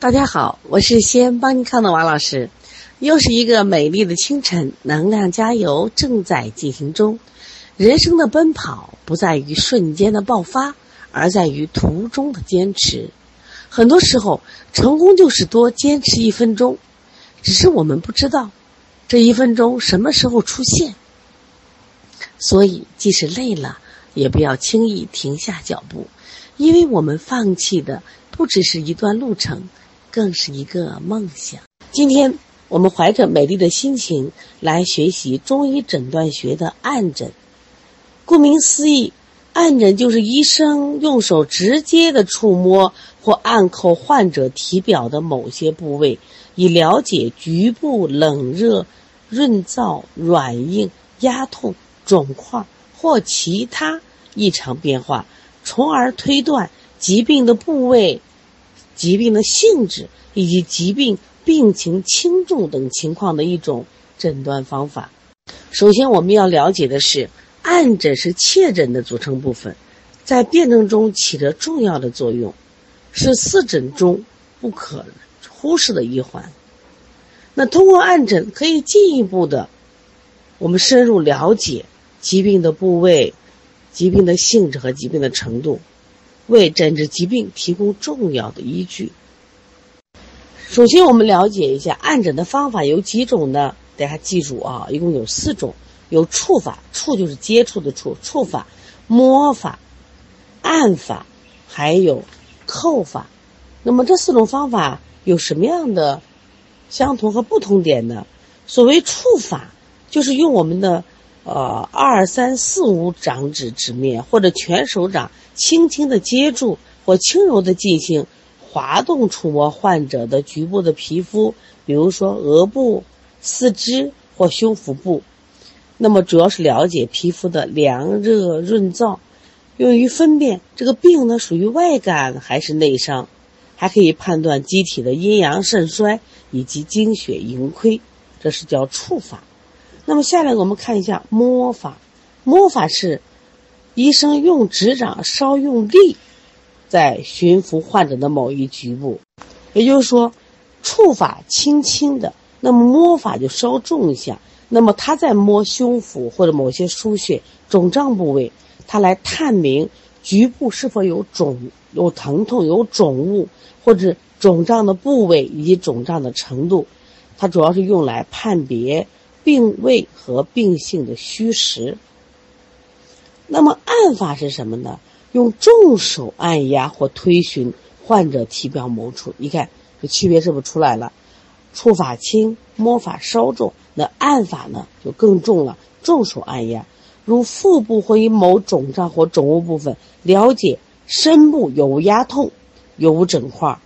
大家好，我是西安邦尼康的王老师。又是一个美丽的清晨，能量加油正在进行中。人生的奔跑不在于瞬间的爆发，而在于途中的坚持。很多时候，成功就是多坚持一分钟，只是我们不知道这一分钟什么时候出现。所以，即使累了，也不要轻易停下脚步，因为我们放弃的不只是一段路程，更是一个梦想。今天。我们怀着美丽的心情来学习中医诊断学的按诊。顾名思义，按诊就是医生用手直接的触摸或按扣患者体表的某些部位，以了解局部冷热、润燥、软硬、压痛、肿块或其他异常变化，从而推断疾病的部位、疾病的性质以及疾病。病情轻重等情况的一种诊断方法。首先，我们要了解的是，按诊是切诊的组成部分，在辨证中起着重要的作用，是四诊中不可忽视的一环。那通过按诊，可以进一步的，我们深入了解疾病的部位、疾病的性质和疾病的程度，为诊治疾病提供重要的依据。首先，我们了解一下按诊的方法有几种呢？大家记住啊，一共有四种：有触法，触就是接触的触，触法；摸法、按法，还有扣法。那么这四种方法有什么样的相同和不同点呢？所谓触法，就是用我们的呃二三四五掌指指面或者全手掌轻轻的接住或轻柔的进行。滑动触摸患者的局部的皮肤，比如说额部、四肢或胸腹部，那么主要是了解皮肤的凉热润燥，用于分辨这个病呢属于外感还是内伤，还可以判断机体的阴阳肾衰以及精血盈亏，这是叫触法。那么下来我们看一下摸法，摸法是医生用指掌稍用力。在驯服患者的某一局部，也就是说，触法轻轻的，那么摸法就稍重一下。那么他在摸胸腹或者某些输血肿胀部位，他来探明局部是否有肿、有疼痛、有肿物或者肿胀的部位以及肿胀的程度。它主要是用来判别病位和病性的虚实。那么按法是什么呢？用重手按压或推寻患者体表某处，你看这区别是不是出来了？触法轻，摸法稍重，那按法呢就更重了。重手按压，如腹部或于某肿胀或肿物部分，了解深部有无压痛，有无肿块，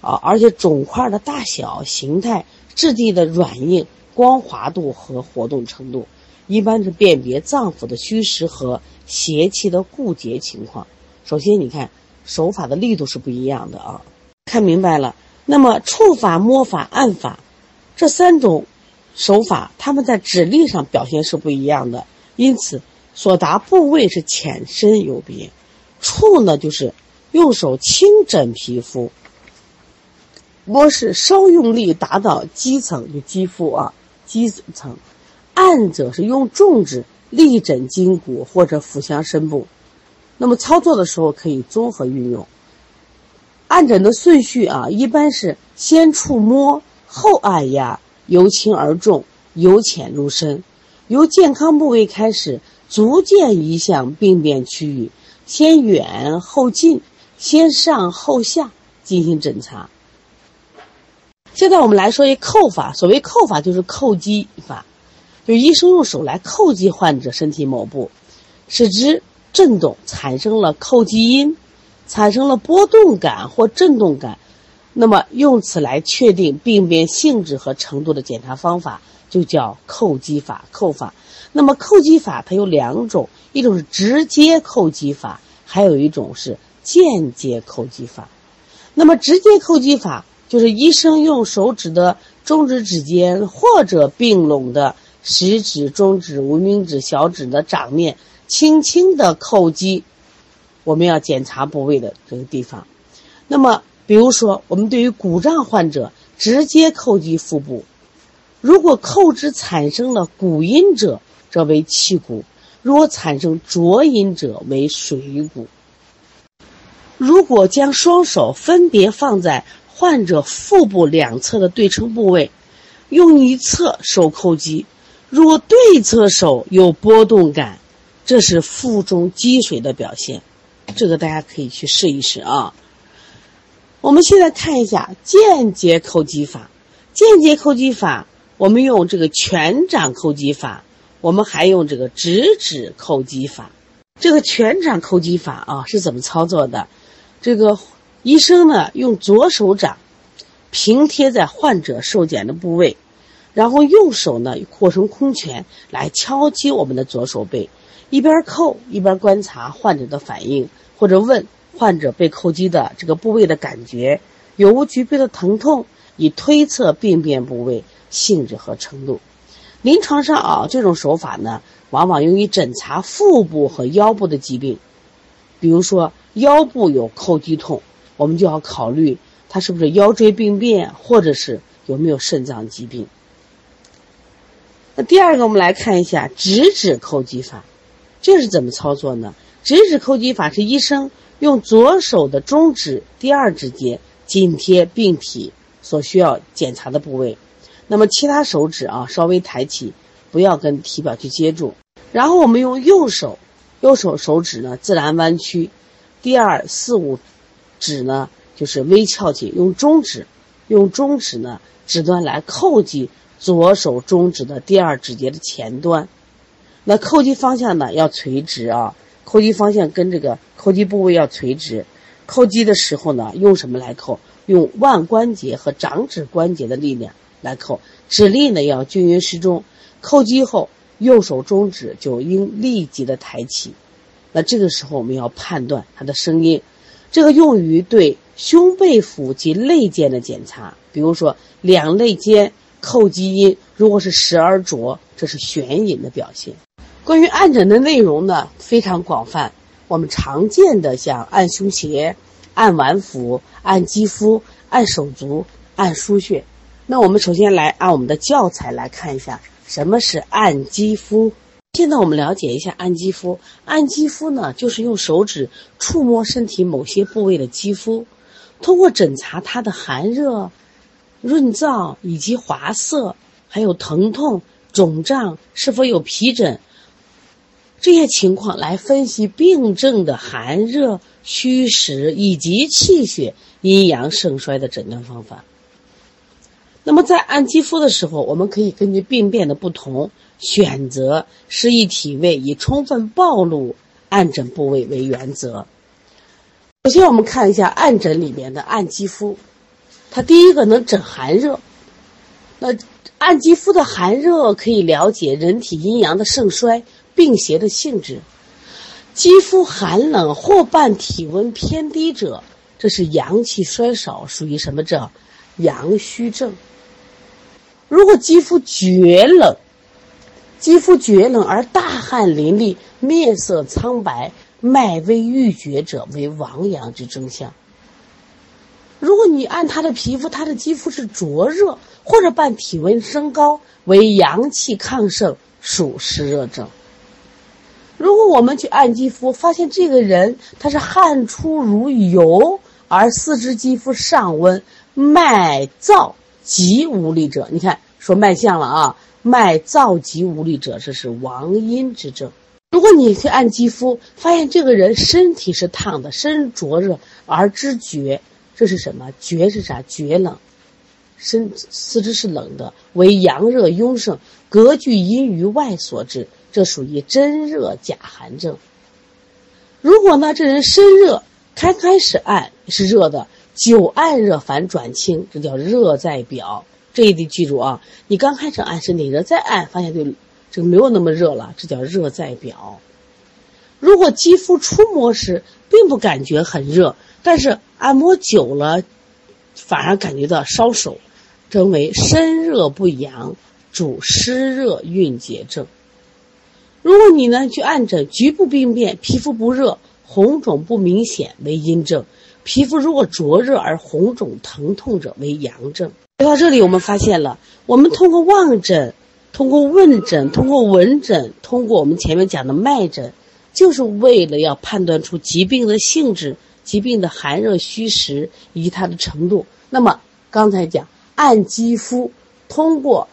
啊，而且肿块的大小、形态、质地的软硬、光滑度和活动程度。一般是辨别脏腑的虚实和邪气的固结情况。首先，你看手法的力度是不一样的啊，看明白了。那么触法、摸法、按法这三种手法，他们在指力上表现是不一样的，因此所达部位是浅深有别。触呢，就是用手轻枕皮肤；摸是稍用力达到基层，就肌肤啊基层。按者是用重指力诊筋骨或者腹腔深部，那么操作的时候可以综合运用。按诊的顺序啊，一般是先触摸后按压，由轻而重，由浅入深，由健康部位开始，逐渐移向病变区域，先远后近，先上后下进行诊查。现在我们来说一扣法，所谓扣法就是扣击法。就医生用手来叩击患者身体某部，使之震动，产生了叩击音，产生了波动感或震动感，那么用此来确定病变性质和程度的检查方法就叫叩击法、叩法。那么叩击法它有两种，一种是直接叩击法，还有一种是间接叩击法。那么直接叩击法就是医生用手指的中指指尖或者并拢的。食指、中指、无名指、小指的掌面，轻轻的叩击，我们要检查部位的这个地方。那么比如说，我们对于鼓胀患者直接叩击腹部，如果叩之产生了鼓音者，则为气鼓；如果产生浊音者，为水鼓。如果将双手分别放在患者腹部两侧的对称部位，用一侧手叩击，若对侧手有波动感，这是腹中积水的表现。这个大家可以去试一试啊。我们现在看一下间接叩击法。间接叩击法，我们用这个全掌叩击法，我们还用这个直指叩击法。这个全掌叩击法啊是怎么操作的？这个医生呢，用左手掌平贴在患者受检的部位，然后右手呢扩成空拳来敲击我们的左手背，一边叩一边观察患者的反应，或者问。患者被叩击的这个部位的感觉有无局部的疼痛，以推测病变部位性质和程度。临床上啊，这种手法呢，往往用于诊查腹部和腰部的疾病。比如说腰部有叩击痛，我们就要考虑他是不是腰椎病变，或者是有没有肾脏疾病。那第二个，我们来看一下直指叩击法，这是怎么操作呢？直指叩击法是医生。用左手的中指第二指节紧贴病体所需要检查的部位，那么其他手指啊稍微抬起，不要跟体表去接触。然后我们用右手，右手手指呢自然弯曲，第二、四、五指呢就是微翘起，用中指，用中指呢指端来叩击左手中指的第二指节的前端。那叩击方向呢要垂直啊。叩击方向跟这个叩击部位要垂直，叩击的时候呢，用什么来叩？用腕关节和掌指关节的力量来叩，指力呢要均匀适中。叩击后，右手中指就应立即的抬起。那这个时候我们要判断它的声音，这个用于对胸背腹及肋间的检查。比如说两肋间叩击音如果是时而浊，这是眩饮的表现。关于按诊的内容呢，非常广泛。我们常见的像按胸胁、按脘腹、按肌肤、按手足、按腧穴。那我们首先来按我们的教材来看一下什么是按肌肤。现在我们了解一下按肌肤。按肌肤呢，就是用手指触摸身体某些部位的肌肤，通过诊查它的寒热、润燥以及滑涩，还有疼痛、肿胀，是否有皮疹。这些情况来分析病症的寒热、虚实以及气血阴阳盛衰的诊断方法。那么在按肌肤的时候，我们可以根据病变的不同，选择适宜体位，以充分暴露按诊部位为原则。首先，我们看一下按诊里面的按肌肤，它第一个能诊寒热。那按肌肤的寒热可以了解人体阴阳的盛衰。病邪的性质，肌肤寒冷或伴体温偏低者，这是阳气衰少，属于什么症？阳虚症。如果肌肤厥冷，肌肤厥冷而大汗淋漓，面色苍白，脉微欲绝者，为亡阳之征象。如果你按他的皮肤，他的肌肤是灼热或者伴体温升高，为阳气亢盛，属湿热症。如果我们去按肌肤，发现这个人他是汗出如油，而四肢肌肤上温，脉燥急无力者，你看说脉象了啊，脉燥急无力者，这是亡阴之症。如果你去按肌肤，发现这个人身体是烫的，身灼热而知厥，这是什么？厥是啥？厥冷，身四肢是冷的，为阳热壅盛，隔拒阴于外所致。这属于真热假寒症。如果呢，这人身热，开开始按是热的，久按热反转清，这叫热在表。这也得记住啊！你刚开始按身体热，再按发现就这个没有那么热了，这叫热在表。如果肌肤触摸时并不感觉很热，但是按摩久了，反而感觉到烧手，称为身热不阳，主湿热蕴结症。如果你呢去按诊局部病变，皮肤不热，红肿不明显为阴症；皮肤如果灼热而红肿疼痛者为阳症。说到这里，我们发现了，我们通过望诊、通过问诊、通过闻诊、通过我们前面讲的脉诊，就是为了要判断出疾病的性质、疾病的寒热虚实以及它的程度。那么刚才讲按肌肤，通过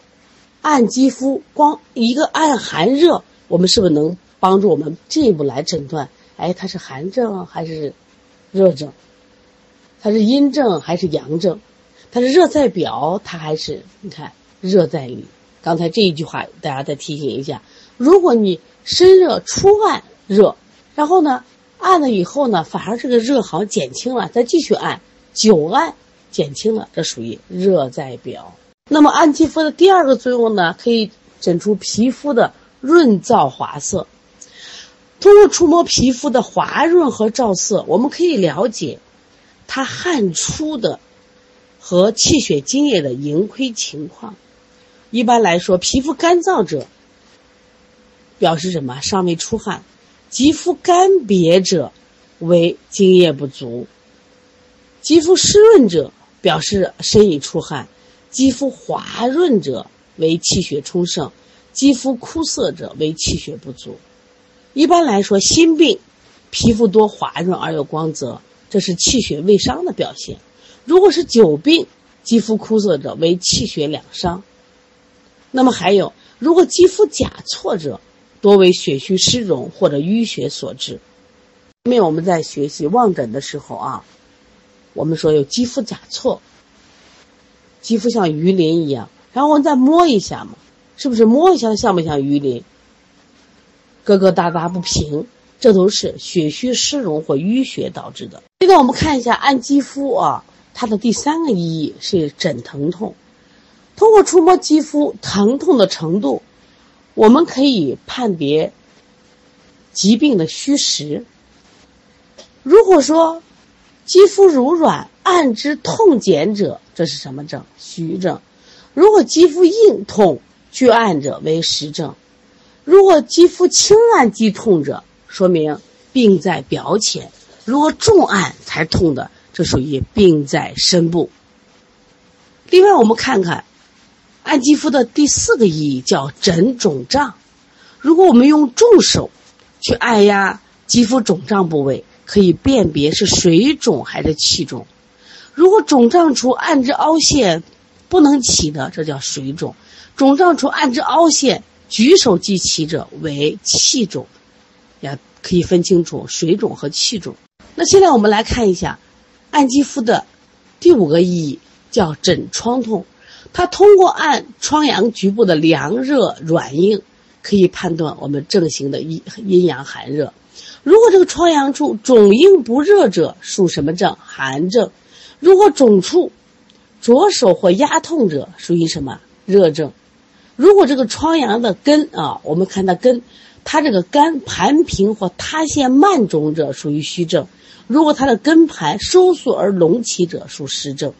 按肌肤，光一个按寒热，我们是不是能帮助我们进一步来诊断？哎，它是寒症还是热症？它是阴症还是阳症？它是热在表，它还是你看热在里？刚才这一句话，大家再提醒一下：如果你身热出汗热，然后呢按了以后呢，反而这个热好像减轻了，再继续按，久按减轻了，这属于热在表。那么按肌肤的第二个作用呢，可以诊出皮肤的润燥滑色。通过触摸皮肤的滑润和照色，我们可以了解它汗出的和气血津液的盈亏情况。一般来说，皮肤干燥者表示什么？尚未出汗；肌肤干瘪者为津液不足；肌肤湿润者表示身已出汗；肌肤滑润者为气血充盛；肌肤枯涩者为气血不足。一般来说，心病，皮肤多滑润而有光泽，这是气血未伤的表现；如果是久病，肌肤枯涩者为气血两伤。那么还有，如果肌肤甲错者，多为血虚湿荣或者淤血所致。后面我们在学习望诊的时候啊，我们说有肌肤甲错，肌肤像鱼鳞一样，然后我们再摸一下嘛，是不是摸一下像不像鱼鳞？疙疙瘩瘩不平，这都是血虚湿荣或淤血导致的。现在我们看一下按肌肤啊，它的第三个意义是诊疼痛。通过触摸肌肤疼痛的程度，我们可以判别疾病的虚实。如果说肌肤柔软，按之痛减者，这是什么症？虚症。如果肌肤硬痛，拒按者为实症。如果肌肤轻按即痛者，说明病在表浅；如果重按才痛的，这属于病在深部。另外，我们看看按肌肤的第四个意义，叫诊肿胀。如果我们用重手去按压肌肤肿胀部位，可以辨别是水肿还是气肿。如果肿胀处按之凹陷不能起的，这叫水肿；肿胀处按之凹陷。举手即起者为气肿，呀，可以分清楚水肿和气肿。那现在我们来看一下，按肌肤的第五个意义叫诊疮痛。它通过按疮疡局部的凉热软硬，可以判断我们症型的阴阴阳寒热。如果这个疮疡处肿硬不热者，属什么症？寒症。如果肿处着手或压痛者，属于什么？热症。如果这个疮疡的根啊，我们看它根，它这个干盘平或塌陷慢肿者属于虚症；如果它的根盘收缩而隆起者属实症；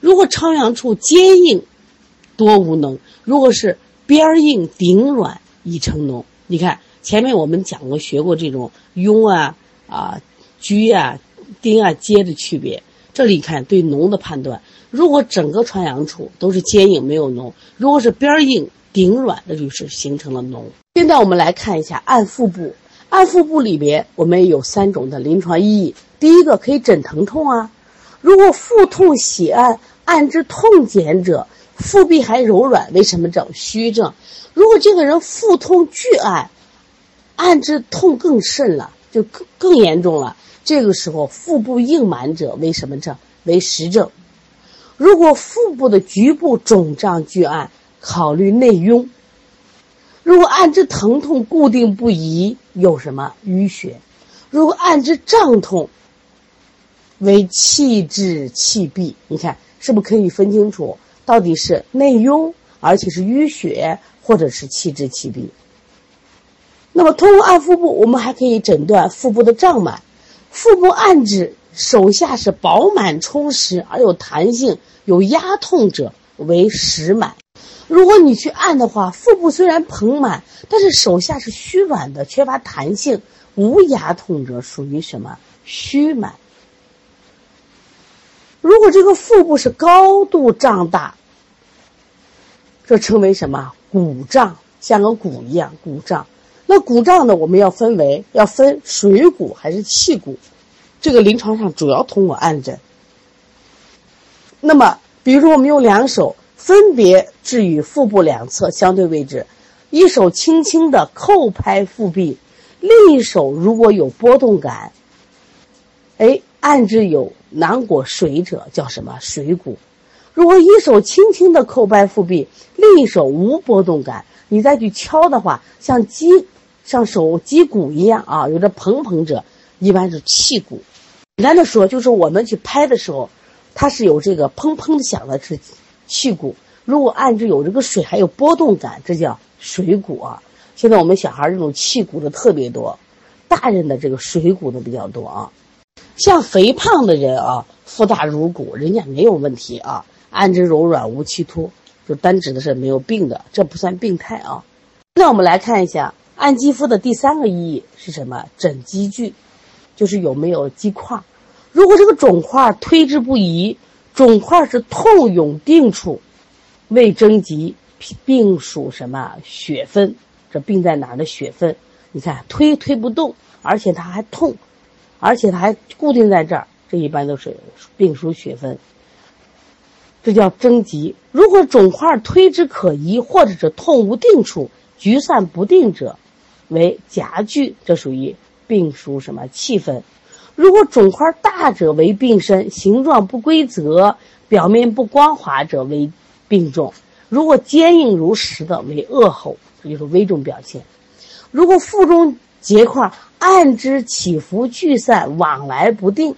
如果疮疡处坚硬多无脓，如果是边硬顶软已成脓，你看前面我们讲过学过这种痈啊啊疽啊疔啊疖的区别，这里看对脓的判断。如果整个疮疡处都是坚硬没有脓，如果是边硬顶软，那就是形成了脓。现在我们来看一下按腹部，按腹部里边我们有三种的临床意义。第一个可以诊疼痛啊，如果腹痛喜按，按之痛减者，腹壁还柔软，为什么症？虚症。如果这个人腹痛拒按，按之痛更甚了，就更更严重了。这个时候腹部硬满者为什么症？为实症。如果腹部的局部肿胀拒按，考虑内痈；如果按之疼痛固定不移，有什么淤血；如果按之胀痛，为气滞气闭。你看是不是可以分清楚到底是内痈，而且是淤血，或者是气滞气闭？那么通过按腹部，我们还可以诊断腹部的胀满。腹部按指手下是饱满充实而有弹性。有压痛者为实满，如果你去按的话，腹部虽然膨满，但是手下是虚软的，缺乏弹性，无压痛者属于什么虚满？如果这个腹部是高度胀大，这称为什么？鼓胀，像个鼓一样，鼓胀。那鼓胀呢，我们要分为要分水鼓还是气鼓，这个临床上主要通过按诊。那么，比如说我们用两手分别置于腹部两侧相对位置，一手轻轻的叩拍腹壁，另一手如果有波动感，哎，按之有囊果水者叫什么？水鼓。如果一手轻轻的叩拍腹壁，另一手无波动感，你再去敲的话，像击。像手击鼓一样啊，有着砰砰者，一般是气鼓。简单的说，就是我们去拍的时候，它是有这个砰砰的响的，是气鼓。如果按着有这个水还有波动感，这叫水鼓啊。现在我们小孩这种气鼓的特别多，大人的这个水鼓的比较多啊。像肥胖的人啊，腹大如鼓，人家没有问题啊，按之柔软无气突，就单指的是没有病的，这不算病态啊。那我们来看一下。按肌肤的第三个意义是什么？诊肌聚，就是有没有肌块。如果这个肿块推之不移，肿块是痛永定处，未征集，病属什么？血分。这病在哪儿的血分？你看推推不动，而且它还痛，而且它还固定在这儿，这一般都是病属血分。这叫征集。如果肿块推之可移，或者是痛无定处，局散不定者。为夹聚，这属于病属什么气分？如果肿块大者为病身，形状不规则，表面不光滑者为病重。如果坚硬如石的为恶后，这就是危重表现。如果腹中结块按之起伏聚散往来不定，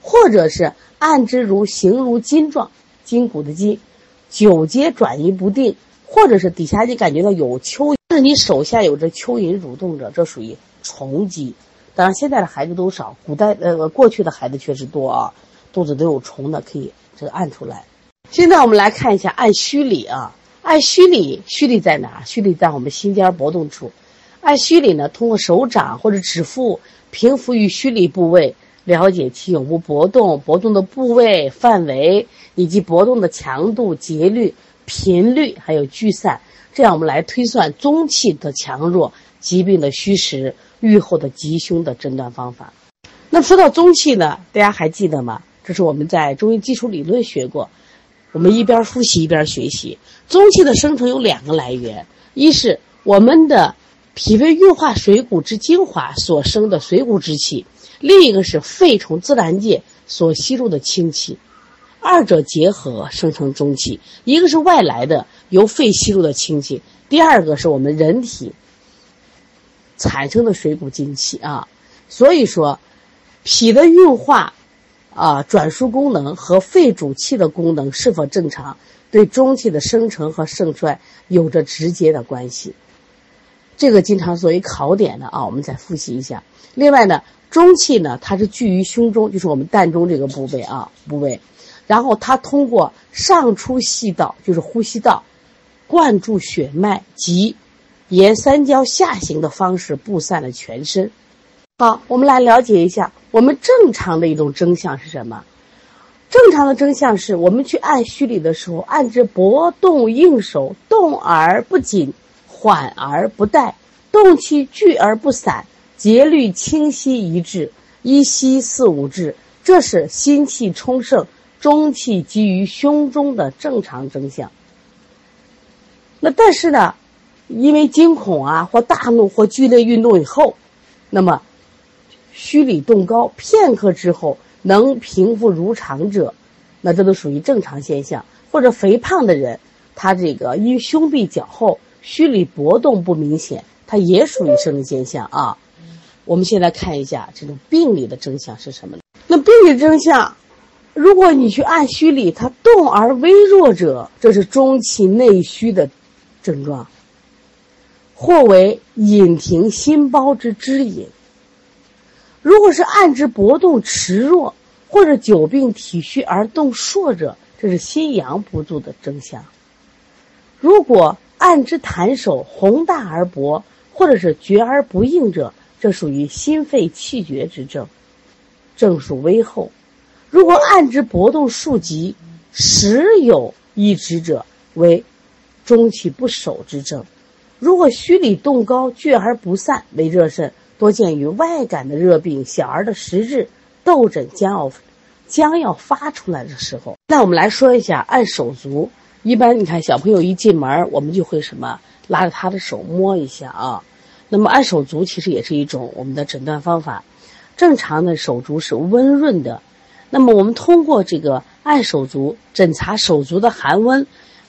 或者是按之如形如筋状，筋骨的筋，久皆转移不定，或者是底下你感觉到有蚯。是你手下有着蚯蚓蠕动着，这属于虫疾。当然，现在的孩子都少，古代呃过去的孩子确实多啊，肚子都有虫的，可以这个按出来。现在我们来看一下按虚里啊，按虚里，虚里在哪？虚里在我们心尖搏动处。按虚里呢，通过手掌或者指腹平伏于虚里部位，了解其有无搏动、搏动的部位、范围以及搏动的强度、节律、频率，还有聚散。这样我们来推算中气的强弱、疾病的虚实、愈后的吉凶的诊断方法。那说到中气呢，大家还记得吗？这是我们在中医基础理论学过，我们一边复习一边学习。中气的生成有两个来源，一是我们的脾胃运化水谷之精华所生的水谷之气，另一个是肺从自然界所吸入的清气。二者结合生成中气，一个是外来的由肺吸入的清气，第二个是我们人体产生的水谷精气啊。所以说，脾的运化啊转输功能和肺主气的功能是否正常，对中气的生成和盛衰有着直接的关系。这个经常作为考点的啊，我们再复习一下。另外呢，中气呢，它是聚于胸中，就是我们膻中这个部位啊部位。然后它通过上出气道，就是呼吸道，灌注血脉及沿三焦下行的方式布散了全身。好，我们来了解一下，我们正常的一种征象是什么？正常的征象是我们去按虚里的时候，按之搏动应手，动而不紧，缓而不怠，动气聚而不散，节律清晰一致，一吸四五至，这是心气充盛。中气积于胸中的正常征象。那但是呢，因为惊恐啊，或大怒，或剧烈运动以后，那么虚里动高，片刻之后能平复如常者，那这都属于正常现象。或者肥胖的人，他这个因胸壁较厚，虚里搏动不明显，它也属于生理现象啊。我们现在看一下这种病理的征象是什么？那病理征象。如果你去按虚里，它动而微弱者，这是中气内虚的症状，或为隐停心包之支引。如果是按之搏动迟弱，或者久病体虚而动硕者，这是心阳不足的征象。如果按之弹手宏大而薄，或者是绝而不应者，这属于心肺气绝之症，症属微厚。如果按之搏动数极，时有一止者，为中气不守之症。如果虚里动高，聚而不散，为热肾，多见于外感的热病，小儿的实质痘疹将要将要发出来的时候。那我们来说一下按手足。一般你看小朋友一进门，我们就会什么拉着他的手摸一下啊。那么按手足其实也是一种我们的诊断方法。正常的手足是温润的，那么我们通过这个按手足诊查手足的寒温。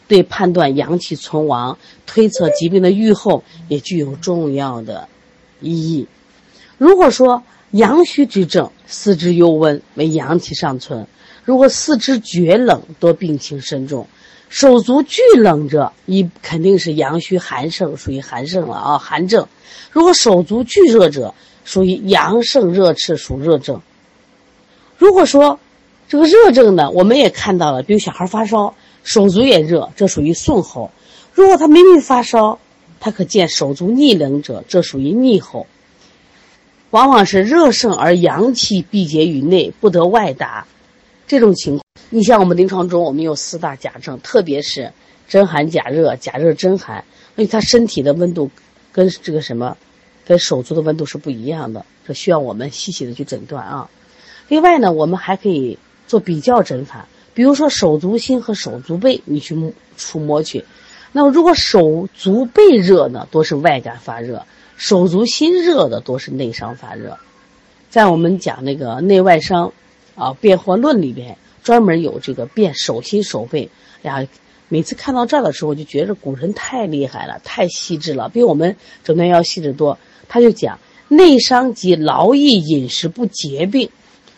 对判断阳气存亡、推测疾病的预后也具有重要的意义。如果说阳虚之症，四肢幽温为阳气尚存；如果四肢厥冷，多病情深重；手足俱冷者，一肯定是阳虚寒盛，属于寒盛了啊，寒症。如果手足俱热者，属于阳盛热赤，属热症。如果说这个热症呢，我们也看到了，比如小孩发烧。手足也热，这属于顺喉；如果他明明发烧，他可见手足逆冷者，这属于逆喉。往往是热盛而阳气闭结于内，不得外达。这种情况，你像我们临床中，我们有四大假症，特别是真寒假热、假热真寒，因为他身体的温度跟这个什么，跟手足的温度是不一样的，这需要我们细细的去诊断啊。另外呢，我们还可以做比较诊法。比如说手足心和手足背，你去触摸去，那么如果手足背热呢，多是外感发热；手足心热的多是内伤发热。在我们讲那个内外伤啊变化论里边，专门有这个辨手心手背。呀，每次看到这儿的时候，就觉着古人太厉害了，太细致了，比我们诊断要细致多。他就讲内伤及劳役饮食不节病，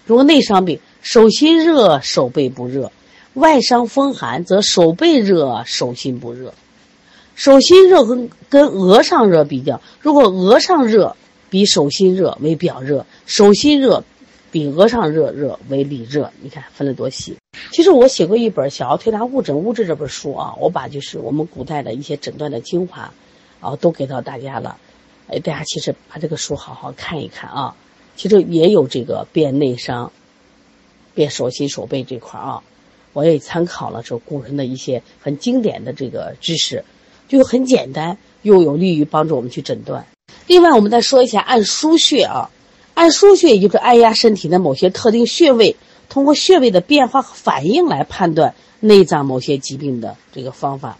如果内伤病。手心热，手背不热；外伤风寒，则手背热，手心不热。手心热跟跟额上热比较，如果额上热比手心热为表热，手心热比额上热热为里热。你看分的多细。其实我写过一本《小儿推拿误诊误治》这本书啊，我把就是我们古代的一些诊断的精华，啊，都给到大家了。哎，大家其实把这个书好好看一看啊，其实也有这个辨内伤。辨手心手背这块啊，我也参考了这古人的一些很经典的这个知识，就很简单，又有利于帮助我们去诊断。另外，我们再说一下按腧穴啊，按腧穴也就是按压身体的某些特定穴位，通过穴位的变化和反应来判断内脏某些疾病的这个方法。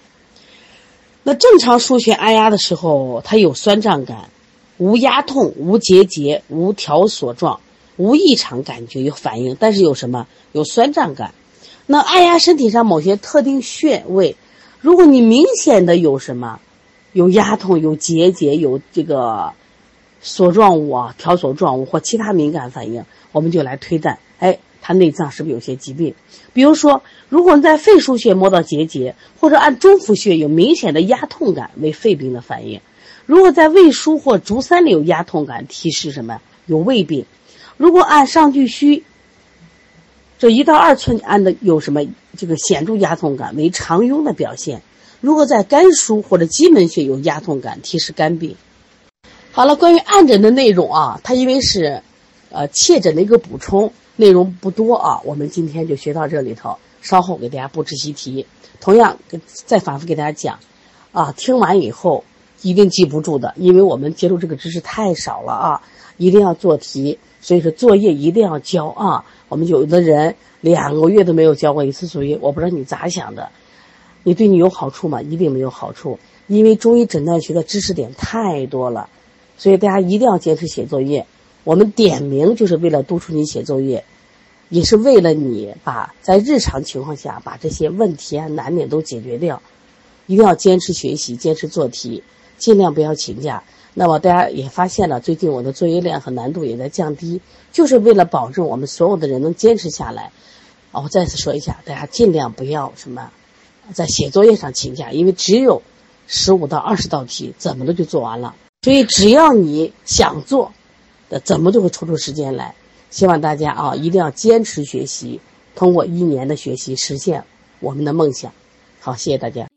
那正常腧穴按压的时候，它有酸胀感，无压痛，无结节，无条索状。无异常感觉有反应，但是有什么有酸胀感？那按压身体上某些特定穴位，如果你明显的有什么有压痛、有结节、有这个索状物啊、条索状物或其他敏感反应，我们就来推断，哎，他内脏是不是有些疾病？比如说，如果你在肺腧穴摸到结节，或者按中府穴有明显的压痛感，为肺病的反应；如果在胃腧或足三里有压痛感，提示什么？有胃病。如果按上巨虚，这一到二寸按的有什么这个显著压痛感，为肠痈的表现；如果在肝腧或者鸡门穴有压痛感，提示肝病。好了，关于按诊的内容啊，它因为是呃切诊的一个补充，内容不多啊，我们今天就学到这里头，稍后给大家布置习题。同样，再反复给大家讲啊，听完以后一定记不住的，因为我们接触这个知识太少了啊，一定要做题。所以说作业一定要交啊！我们有的人两个月都没有交过一次作业，我不知道你咋想的？你对你有好处吗？一定没有好处，因为中医诊断学的知识点太多了，所以大家一定要坚持写作业。我们点名就是为了督促你写作业，也是为了你把在日常情况下把这些问题啊难点都解决掉。一定要坚持学习，坚持做题，尽量不要请假。那么大家也发现了，最近我的作业量和难度也在降低，就是为了保证我们所有的人能坚持下来。啊，我再次说一下，大家尽量不要什么，在写作业上请假，因为只有十五到二十道题，怎么的就做完了。所以只要你想做，的怎么都会抽出时间来。希望大家啊，一定要坚持学习，通过一年的学习实现我们的梦想。好，谢谢大家。